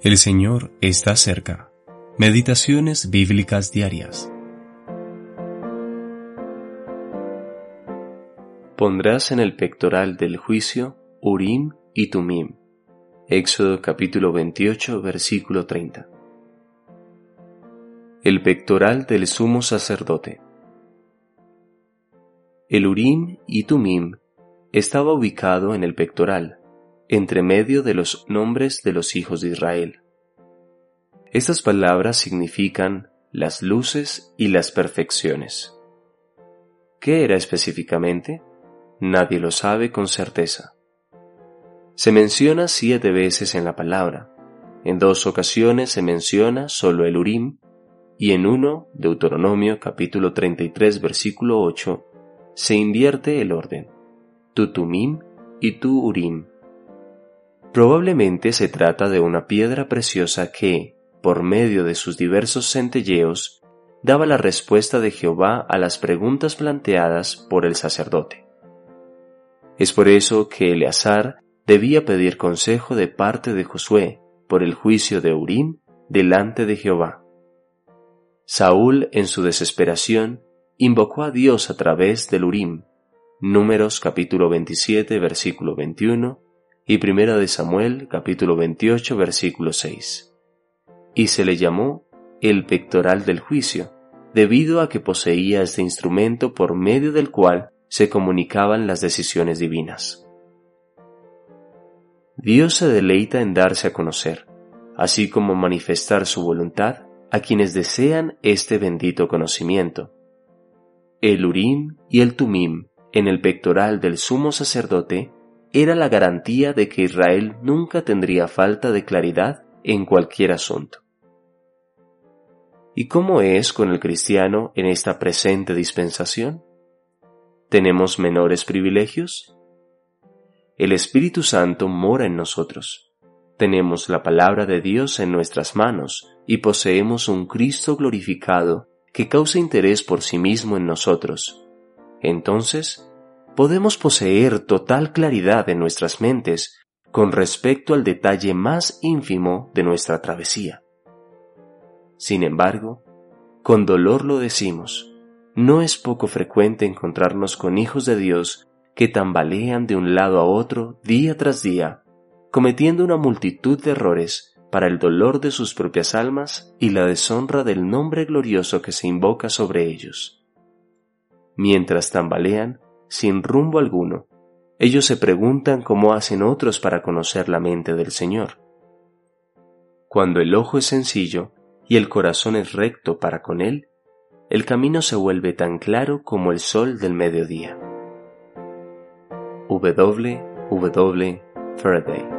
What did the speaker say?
El Señor está cerca. Meditaciones bíblicas diarias. Pondrás en el pectoral del juicio Urim y Tumim. Éxodo capítulo 28 versículo 30. El pectoral del sumo sacerdote. El Urim y Tumim estaba ubicado en el pectoral, entre medio de los nombres de los hijos de Israel. Estas palabras significan las luces y las perfecciones. ¿Qué era específicamente? Nadie lo sabe con certeza. Se menciona siete veces en la palabra. En dos ocasiones se menciona solo el Urim y en uno, Deuteronomio capítulo 33 versículo 8, se invierte el orden, tu Tumim y tu Urim. Probablemente se trata de una piedra preciosa que, por medio de sus diversos centelleos, daba la respuesta de Jehová a las preguntas planteadas por el sacerdote. Es por eso que Eleazar debía pedir consejo de parte de Josué por el juicio de Urim delante de Jehová. Saúl, en su desesperación, invocó a Dios a través del Urim, Números capítulo 27, versículo 21, y Primera de Samuel capítulo 28 versículo 6. Y se le llamó el pectoral del juicio, debido a que poseía este instrumento por medio del cual se comunicaban las decisiones divinas. Dios se deleita en darse a conocer, así como manifestar su voluntad a quienes desean este bendito conocimiento. El Urim y el Tumim en el pectoral del sumo sacerdote era la garantía de que Israel nunca tendría falta de claridad en cualquier asunto. ¿Y cómo es con el cristiano en esta presente dispensación? ¿Tenemos menores privilegios? El Espíritu Santo mora en nosotros. Tenemos la palabra de Dios en nuestras manos y poseemos un Cristo glorificado que causa interés por sí mismo en nosotros. Entonces, podemos poseer total claridad en nuestras mentes con respecto al detalle más ínfimo de nuestra travesía. Sin embargo, con dolor lo decimos, no es poco frecuente encontrarnos con hijos de Dios que tambalean de un lado a otro día tras día, cometiendo una multitud de errores para el dolor de sus propias almas y la deshonra del nombre glorioso que se invoca sobre ellos. Mientras tambalean, sin rumbo alguno. Ellos se preguntan cómo hacen otros para conocer la mente del Señor. Cuando el ojo es sencillo y el corazón es recto para con Él, el camino se vuelve tan claro como el sol del mediodía. W. W. Faraday